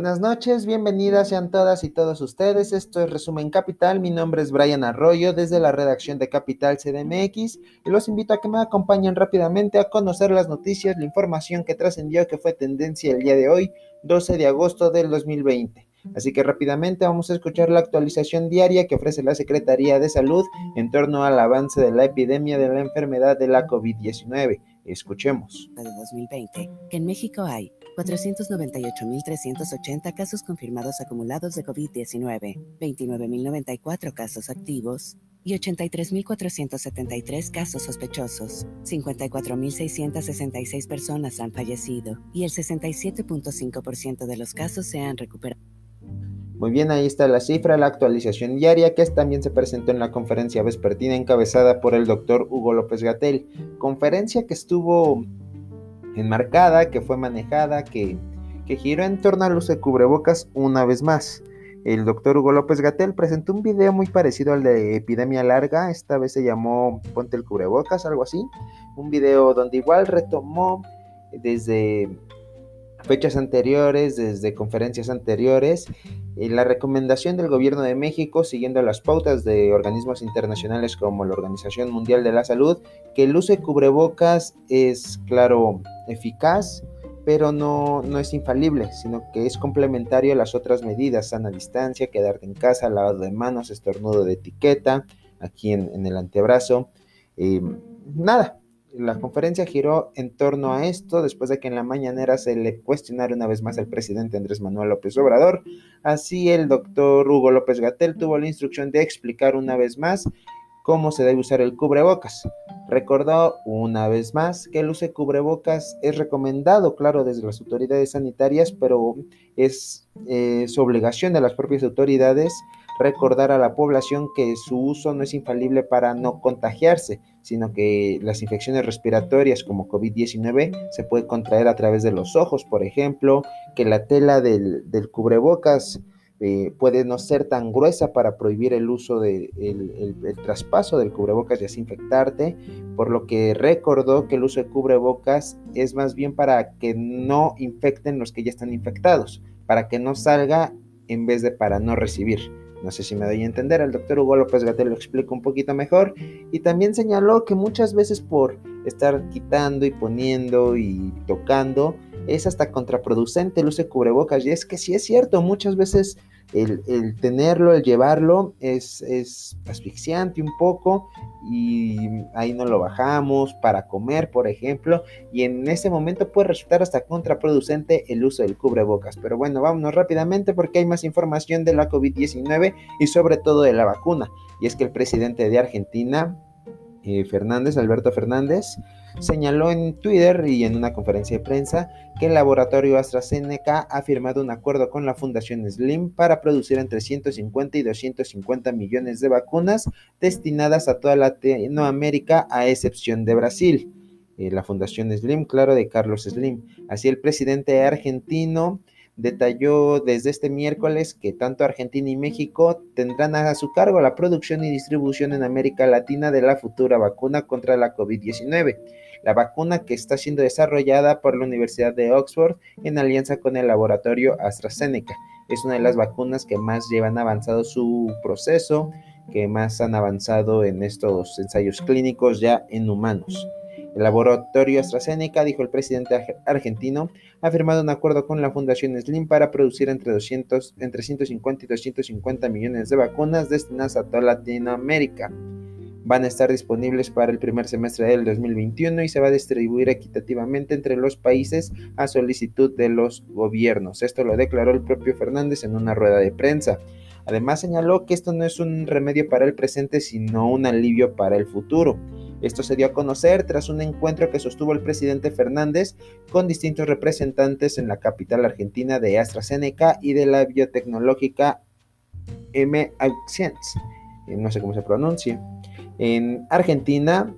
Buenas noches, bienvenidas sean todas y todos ustedes. Esto es Resumen Capital. Mi nombre es Brian Arroyo desde la redacción de Capital CDMX y los invito a que me acompañen rápidamente a conocer las noticias, la información que trascendió que fue tendencia el día de hoy, 12 de agosto del 2020. Así que rápidamente vamos a escuchar la actualización diaria que ofrece la Secretaría de Salud en torno al avance de la epidemia de la enfermedad de la COVID-19. Escuchemos. De 2020, que en México hay 498.380 casos confirmados acumulados de COVID-19, 29.094 casos activos y 83.473 casos sospechosos. 54.666 personas han fallecido y el 67.5% de los casos se han recuperado. Muy bien, ahí está la cifra, la actualización diaria que también se presentó en la conferencia vespertina encabezada por el doctor Hugo López Gatel. Conferencia que estuvo enmarcada, que fue manejada, que, que giró en torno al uso de cubrebocas una vez más. El doctor Hugo López Gatel presentó un video muy parecido al de Epidemia Larga, esta vez se llamó Ponte el cubrebocas, algo así. Un video donde igual retomó desde fechas anteriores, desde conferencias anteriores, la recomendación del gobierno de México, siguiendo las pautas de organismos internacionales como la Organización Mundial de la Salud, que el uso de cubrebocas es, claro, eficaz, pero no, no es infalible, sino que es complementario a las otras medidas, sana distancia, quedarte en casa, lavado de manos, estornudo de etiqueta, aquí en, el antebrazo. Eh, nada, la conferencia giró en torno a esto después de que en la mañanera se le cuestionara una vez más al presidente Andrés Manuel López Obrador. Así el doctor Hugo López Gatel tuvo la instrucción de explicar una vez más cómo se debe usar el cubrebocas. Recordó una vez más que el uso de cubrebocas es recomendado, claro, desde las autoridades sanitarias, pero es eh, su obligación de las propias autoridades recordar a la población que su uso no es infalible para no contagiarse, sino que las infecciones respiratorias como COVID-19 se puede contraer a través de los ojos, por ejemplo, que la tela del, cubrebocas eh, puede no ser tan gruesa para prohibir el uso del de el, traspaso del cubrebocas y así infectarte, por lo que recordó que el uso de cubrebocas es más bien para que no infecten los que ya están infectados, para que no salga en vez de para no recibir. No sé si me doy a entender, el doctor Hugo López Gatel lo explica un poquito mejor y también señaló que muchas veces por estar quitando y poniendo y tocando es hasta contraproducente el uso de cubrebocas y es que sí es cierto, muchas veces el, tenerlo, el llevarlo es, es, asfixiante un poco y ahí no lo bajamos para comer, por ejemplo, y en ese momento puede resultar hasta contraproducente el uso del cubrebocas. Pero bueno, vámonos rápidamente porque hay más información de la COVID-19 y sobre todo de la vacuna. Y es que el presidente de Argentina, eh, Fernández, Alberto Fernández, señaló en Twitter y en una conferencia de prensa que el laboratorio AstraZeneca ha firmado un acuerdo con la Fundación Slim para producir entre 150 y 250 millones de vacunas destinadas a toda Latinoamérica a excepción de Brasil. Eh, la Fundación Slim, claro, de Carlos Slim. Así el presidente argentino detalló desde este miércoles que tanto Argentina y México tendrán a su cargo la producción y distribución en América Latina de la futura vacuna contra la COVID-19. La vacuna que está siendo desarrollada por la Universidad de Oxford en alianza con el laboratorio AstraZeneca. Es una de las vacunas que más llevan avanzado su proceso, que más han avanzado en estos ensayos clínicos ya en humanos. El laboratorio AstraZeneca, dijo el presidente argentino, ha firmado un acuerdo con la Fundación Slim para producir entre, 200, entre 150 y 250 millones de vacunas destinadas a toda Latinoamérica. Van a estar disponibles para el primer semestre del 2021 y se va a distribuir equitativamente entre los países a solicitud de los gobiernos. Esto lo declaró el propio Fernández en una rueda de prensa. Además señaló que esto no es un remedio para el presente, sino un alivio para el futuro. Esto se dio a conocer tras un encuentro que sostuvo el presidente Fernández con distintos representantes en la capital argentina de AstraZeneca y de la biotecnológica M. Eh, no sé cómo se pronuncia. En Argentina,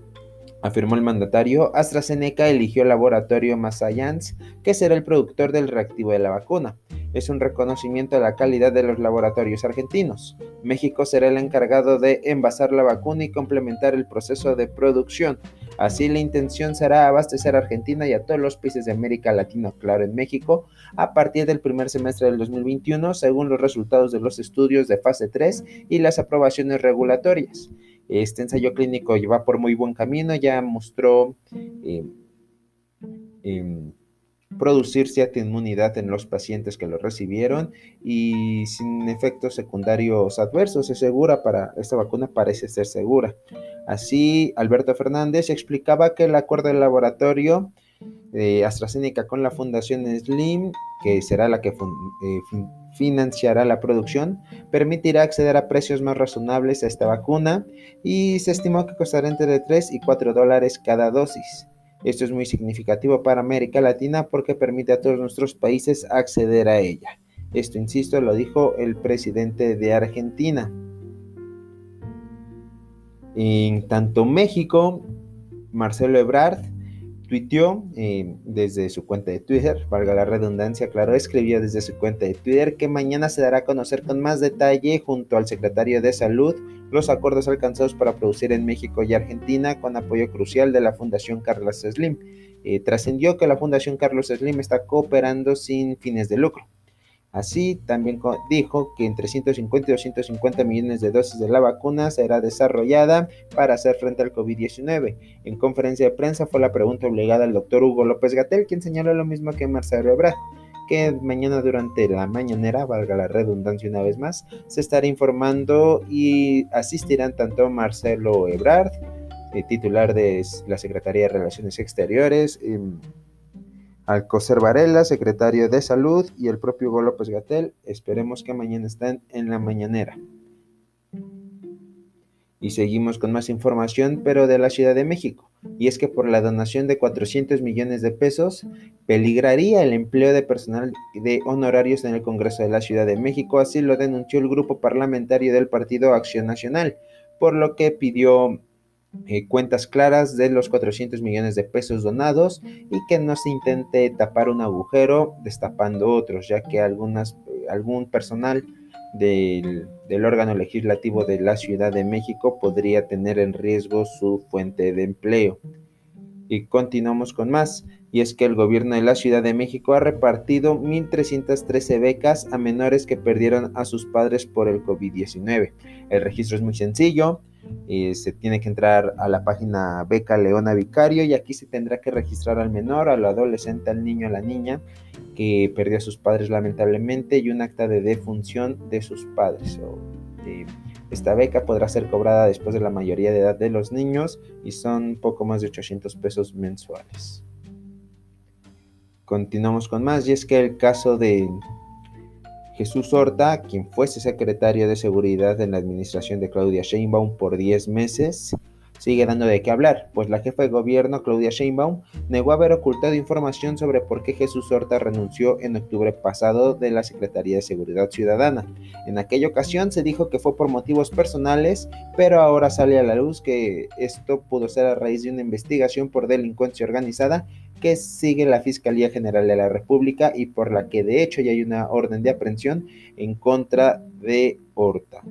afirmó el mandatario, AstraZeneca eligió el laboratorio Massayans, que será el productor del reactivo de la vacuna es un reconocimiento de la calidad de los laboratorios argentinos. México será el encargado de envasar la vacuna y complementar el proceso de producción. Así la intención será abastecer a Argentina y a todos los países de América Latina, claro, en México, a partir del primer semestre del 2021, según los resultados de los estudios de fase 3 y las aprobaciones regulatorias. Este ensayo clínico lleva por muy buen camino, ya mostró eh, em, producir cierta inmunidad en los pacientes que lo recibieron y sin efectos secundarios adversos. Es segura para esta vacuna, parece ser segura. Así, Alberto Fernández explicaba que el acuerdo del laboratorio de AstraZeneca con la Fundación Slim, que será la que eh, financiará la producción, permitirá acceder a precios más razonables a esta vacuna y se estimó que costará entre 3 y 4 dólares cada dosis. Esto es muy significativo para América Latina porque permite a todos nuestros países acceder a ella. Esto, insisto, lo dijo el presidente de Argentina. En tanto México, Marcelo Ebrard tuiteó eh, desde su cuenta de Twitter, valga la redundancia, claro, escribió desde su cuenta de Twitter que mañana se dará a conocer con más detalle junto al secretario de Salud los acuerdos alcanzados para producir en México y Argentina con apoyo crucial de la Fundación Carlos Slim. Eh, trascendió que la Fundación Carlos Slim está cooperando sin fines de lucro. Así, también dijo que entre 150 y 250 millones de dosis de la vacuna será desarrollada para hacer frente al COVID-19. En conferencia de prensa fue la pregunta obligada al doctor Hugo López Gatel, quien señaló lo mismo que Marcelo Ebrard que mañana durante la mañanera, valga la redundancia una vez más, se estará informando y asistirán tanto Marcelo Ebrard, eh, titular de la Secretaría de Relaciones Exteriores, em, Alcocer Varela, secretario de Salud, y el propio Hugo López Gatel. Esperemos que mañana estén en la mañanera. Y seguimos con más información, pero de la Ciudad de México. Y es que por la donación de 400 millones de pesos, peligraría el empleo de personal de honorarios en el Congreso de la Ciudad de México. Así lo denunció el grupo parlamentario del Partido Acción Nacional, por lo que pidió eh, cuentas claras de los 400 millones de pesos donados y que no se intente tapar un agujero destapando otros, ya que algunas, algún personal del, del, órgano legislativo de la Ciudad de México podría tener en riesgo su fuente de empleo. Y continuamos con más, y es que el gobierno de la Ciudad de México ha repartido 1.313 becas a menores que perdieron a sus padres por el COVID-19. El registro es muy sencillo, eh, se tiene que entrar a la página Beca Leona Vicario y aquí se tendrá que registrar al menor, al adolescente, al niño, a la niña que perdió a sus padres lamentablemente y un acta de defunción de sus padres. esta beca podrá ser cobrada después de la mayoría de edad de los niños y son poco más de 800 pesos mensuales. Continuamos con más y es que el caso de Jesús Horta, quien fuese secretario de Seguridad en la administración de Claudia Sheinbaum por 10 meses, sigue dando de qué hablar, pues la jefa de gobierno, Claudia Sheinbaum, negó haber ocultado información sobre por qué Jesús Horta renunció en octubre pasado de la Secretaría de Seguridad Ciudadana. En aquella ocasión se dijo que fue por motivos personales, pero ahora sale a la luz que esto pudo ser a raíz de una investigación por delincuencia organizada que sigue la Fiscalía General de la República y por la que de hecho ya hay una orden de aprehensión en contra de Horta.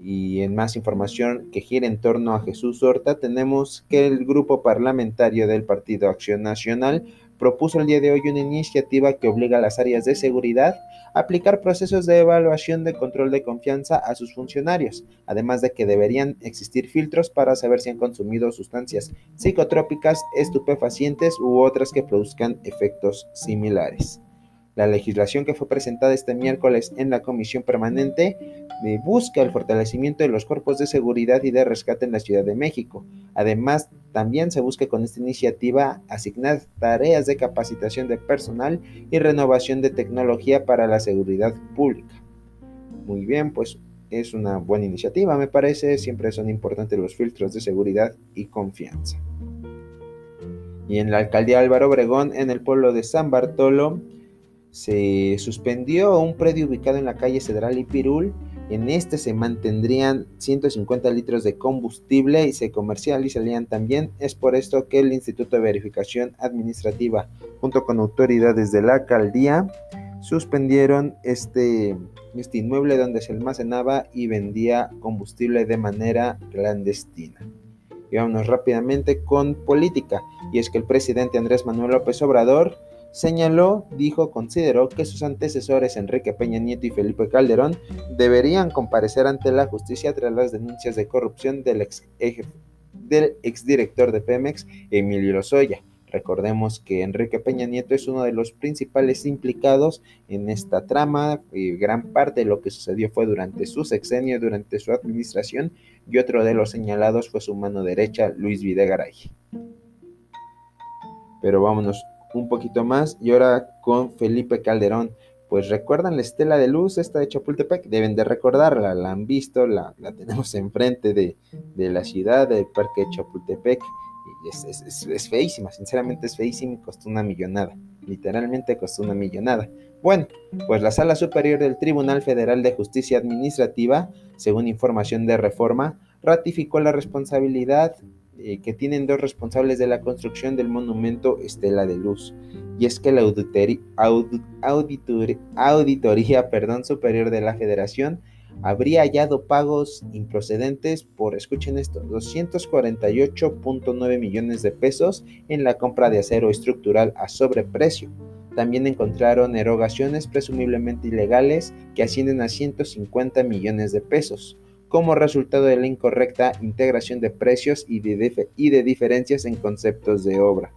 Y en más información que gira en torno a Jesús Horta, tenemos que el grupo parlamentario del Partido Acción Nacional propuso el día de hoy una iniciativa que obliga a las áreas de seguridad a aplicar procesos de evaluación de control de confianza a sus funcionarios, además de que deberían existir filtros para saber si han consumido sustancias psicotrópicas, estupefacientes u otras que produzcan efectos similares. La legislación que fue presentada este miércoles en la Comisión Permanente busca el fortalecimiento de los cuerpos de seguridad y de rescate en la Ciudad de México. Además, también se busca con esta iniciativa asignar tareas de capacitación de personal y renovación de tecnología para la seguridad pública. Muy bien, pues es una buena iniciativa, me parece. Siempre son importantes los filtros de seguridad y confianza. Y en la alcaldía Álvaro Obregón, en el pueblo de San Bartolo, se suspendió un predio ubicado en la calle Cedral y Pirul. En este se mantendrían 150 litros de combustible y se comercializarían también. Es por esto que el Instituto de Verificación Administrativa, junto con autoridades de la alcaldía, suspendieron este, este inmueble donde se almacenaba y vendía combustible de manera clandestina. Y vámonos rápidamente con política. Y es que el presidente Andrés Manuel López Obrador señaló, dijo, consideró que sus antecesores Enrique Peña Nieto y Felipe Calderón deberían comparecer ante la justicia tras las denuncias de corrupción del, ex, del exdirector de Pemex, Emilio Lozoya. Recordemos que Enrique Peña Nieto es uno de los principales implicados en esta trama y gran parte de lo que sucedió fue durante su sexenio, durante su administración y otro de los señalados fue su mano derecha, Luis Videgaray. Pero vámonos un poquito más y ahora con Felipe Calderón. Pues recuerdan la estela de luz, esta de Chapultepec, deben de recordarla, la han visto, la, tenemos enfrente de, de la ciudad del Parque de Chapultepec. Y es, es, feísima, sinceramente es feísima y costó una millonada. Literalmente costó una millonada. Bueno, pues la Sala Superior del Tribunal Federal de Justicia Administrativa, según información de Reforma, ratificó la responsabilidad eh, que tienen dos responsables de la construcción del monumento Estela de Luz. Y es que la auditoría, superior de la Federación habría hallado pagos improcedentes por, escuchen esto, 248.9 millones de pesos en la compra de acero estructural a sobreprecio. También encontraron erogaciones presumiblemente ilegales que ascienden a 150 millones de pesos como resultado de la incorrecta integración de precios y de, diferencias en conceptos de obra.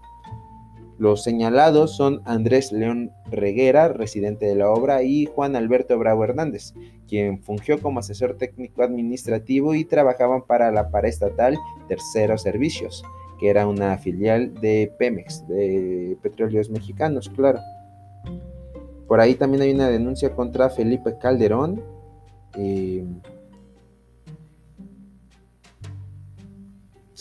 Los señalados son Andrés León Reguera, residente de la obra, y Juan Alberto Bravo Hernández, quien fungió como asesor técnico administrativo y trabajaban para la paraestatal Terceros Servicios, que era una filial de Pemex, de Petróleos Mexicanos, claro. Por ahí también hay una denuncia contra Felipe Calderón. Eh,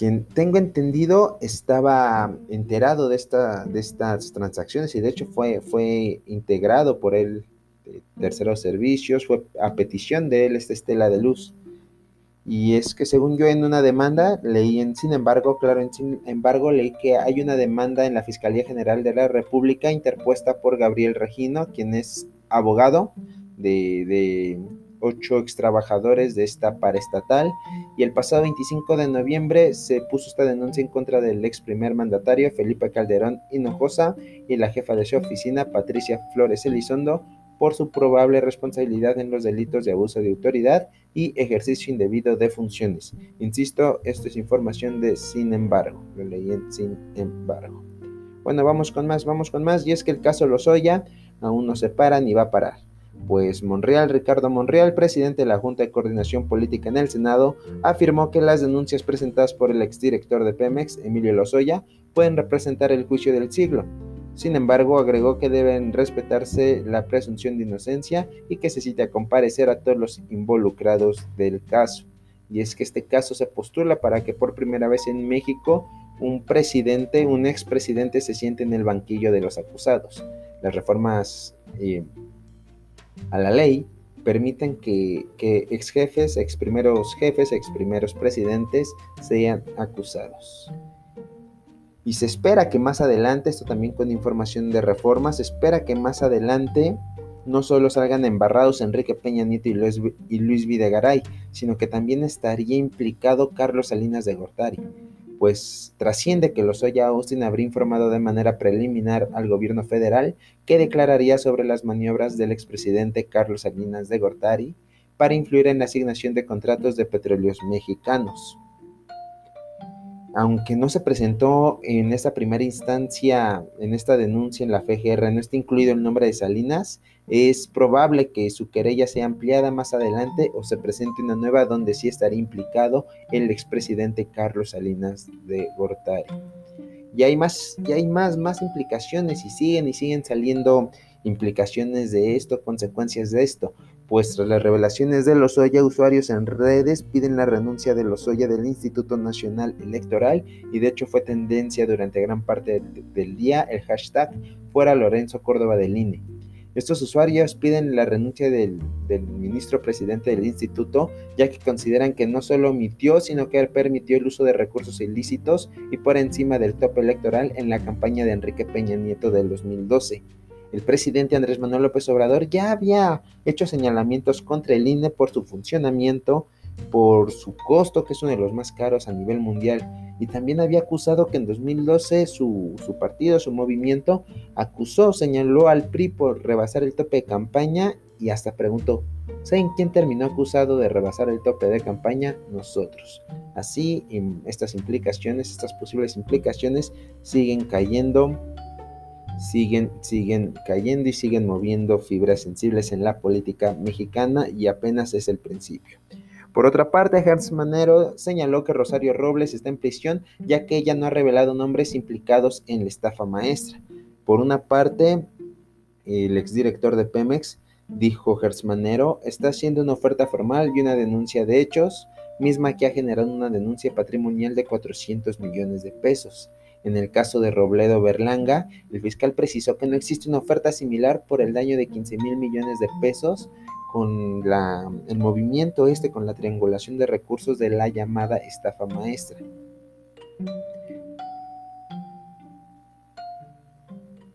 quien tengo entendido estaba enterado de, esta, de estas transacciones y de hecho fue, fue integrado por él de terceros servicios, fue a petición de él esta estela de luz. Y es que según yo en una demanda leí en, sin embargo, claro, en sin embargo leí que hay una demanda en la Fiscalía General de la República interpuesta por Gabriel Regino, quien es abogado de ocho extrabajadores de esta paraestatal y el pasado 25 de noviembre se puso esta denuncia en contra del ex primer mandatario Felipe Calderón Hinojosa y la jefa de su oficina Patricia Flores Elizondo por su probable responsabilidad en los delitos de abuso de autoridad y ejercicio indebido de funciones. Insisto, esto es información de sin embargo, lo leí en sin embargo. Bueno, vamos con más, vamos con más, y es que el caso Lozoya aún no se para ni va a parar pues Monreal, Ricardo Monreal, presidente de la Junta de Coordinación Política en el Senado, afirmó que las denuncias presentadas por el exdirector de Pemex, Emilio Lozoya, pueden representar el juicio del siglo. Sin embargo, agregó que deben respetarse la presunción de inocencia y que se cita a comparecer a todos los involucrados del caso. Y es que este caso se postula para que por primera vez en México un presidente, un expresidente se siente en el banquillo de los acusados. Las reformas eh, a la ley permiten que, ex jefes, ex primeros jefes, ex primeros presidentes sean acusados. Y se espera que más adelante, esto también con información de reforma, se espera que más adelante no solo salgan embarrados Enrique Peña Nieto y Luis, y Luis Videgaray, sino que también estaría implicado Carlos Salinas de Gortari pues trasciende que Lozoya Austin habría informado de manera preliminar al gobierno federal que declararía sobre las maniobras del expresidente Carlos Salinas de Gortari para influir en la asignación de contratos de petróleos mexicanos aunque no se presentó en esta primera instancia, en esta denuncia en la FGR, no está incluido el nombre de Salinas, es probable que su querella sea ampliada más adelante o se presente una nueva donde sí estaría implicado el expresidente Carlos Salinas de Gortari. Y hay más, y hay más, más implicaciones y siguen y siguen saliendo implicaciones de esto, consecuencias de esto pues tras las revelaciones de Lozoya, usuarios en redes piden la renuncia de Lozoya del Instituto Nacional Electoral y de hecho fue tendencia durante gran parte del día el hashtag fuera Lorenzo Córdoba del INE. Estos usuarios piden la renuncia del, ministro presidente del instituto, ya que consideran que no solo omitió, sino que permitió el uso de recursos ilícitos y por encima del tope electoral en la campaña de Enrique Peña Nieto del 2012 el presidente Andrés Manuel López Obrador ya había hecho señalamientos contra el INE por su funcionamiento por su costo, que es uno de los más caros a nivel mundial. Y también había acusado que en 2012 su, partido, su movimiento, acusó, señaló al PRI por rebasar el tope de campaña y hasta preguntó, ¿saben quién terminó acusado de rebasar el tope de campaña? Nosotros. Así, estas implicaciones, estas posibles implicaciones siguen cayendo siguen, siguen cayendo y siguen moviendo fibras sensibles en la política mexicana y apenas es el principio. Por otra parte, Hans Manero señaló que Rosario Robles está en prisión ya que ella no ha revelado nombres implicados en la estafa maestra. Por una parte, el exdirector de Pemex dijo Manero, está haciendo una oferta formal y una denuncia de hechos, misma que ha generado una denuncia patrimonial de 400 millones de pesos. En el caso de Robledo Berlanga, el fiscal precisó que no existe una oferta similar por el daño de 15 mil millones de pesos con el movimiento este, con la triangulación de recursos de la llamada estafa maestra.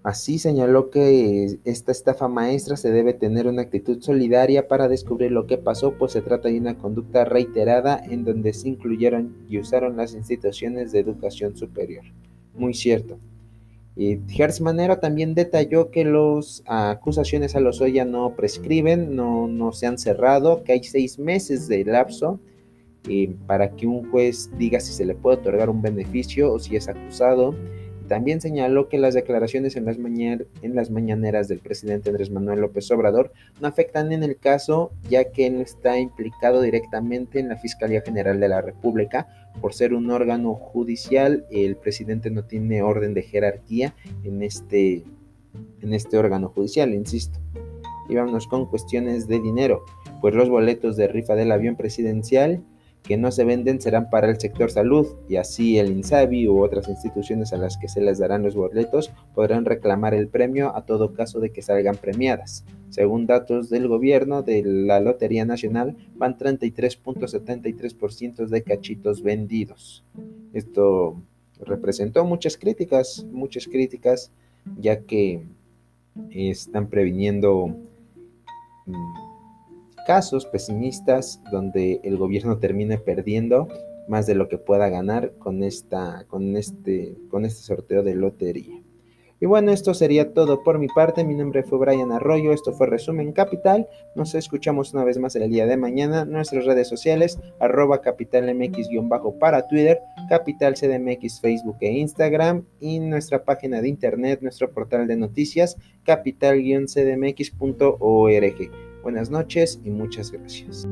Así señaló que esta estafa maestra se debe tener una actitud solidaria para descubrir lo que pasó, pues se trata de una conducta reiterada en donde se incluyeron y usaron las instituciones de educación superior. Muy cierto. Y Manero también detalló que las acusaciones a Lozoya no prescriben, no, no se han cerrado, que hay seis meses de lapso para que un juez diga si se le puede otorgar un beneficio o si es acusado también señaló que las declaraciones en las, en las, mañaneras del presidente Andrés Manuel López Obrador no afectan en el caso, ya que no está implicado directamente en la Fiscalía General de la República. Por ser un órgano judicial, el presidente no tiene orden de jerarquía en este, en este órgano judicial, insisto. Y vámonos con cuestiones de dinero, pues los boletos de rifa del avión presidencial que no se venden serán para el sector salud y así el INSABI u otras instituciones a las que se les darán los boletos podrán reclamar el premio a todo caso de que salgan premiadas. Según datos del gobierno de la Lotería Nacional, van 33.73% de cachitos vendidos. Esto representó muchas críticas, muchas críticas, ya que están previniendo mm, casos pesimistas donde el gobierno termine perdiendo más de lo que pueda ganar con, esta, con, este, con este sorteo de lotería. Y bueno, esto sería todo por mi parte. Mi nombre fue Brian Arroyo. Esto fue Resumen Capital. Nos escuchamos una vez más el día de mañana. Nuestras redes sociales, arroba capitalmx-bajo para Twitter, Capital CDMX, Facebook e Instagram. Y nuestra página de internet, nuestro portal de noticias, capital-cdmx.org. Buenas noches y muchas gracias.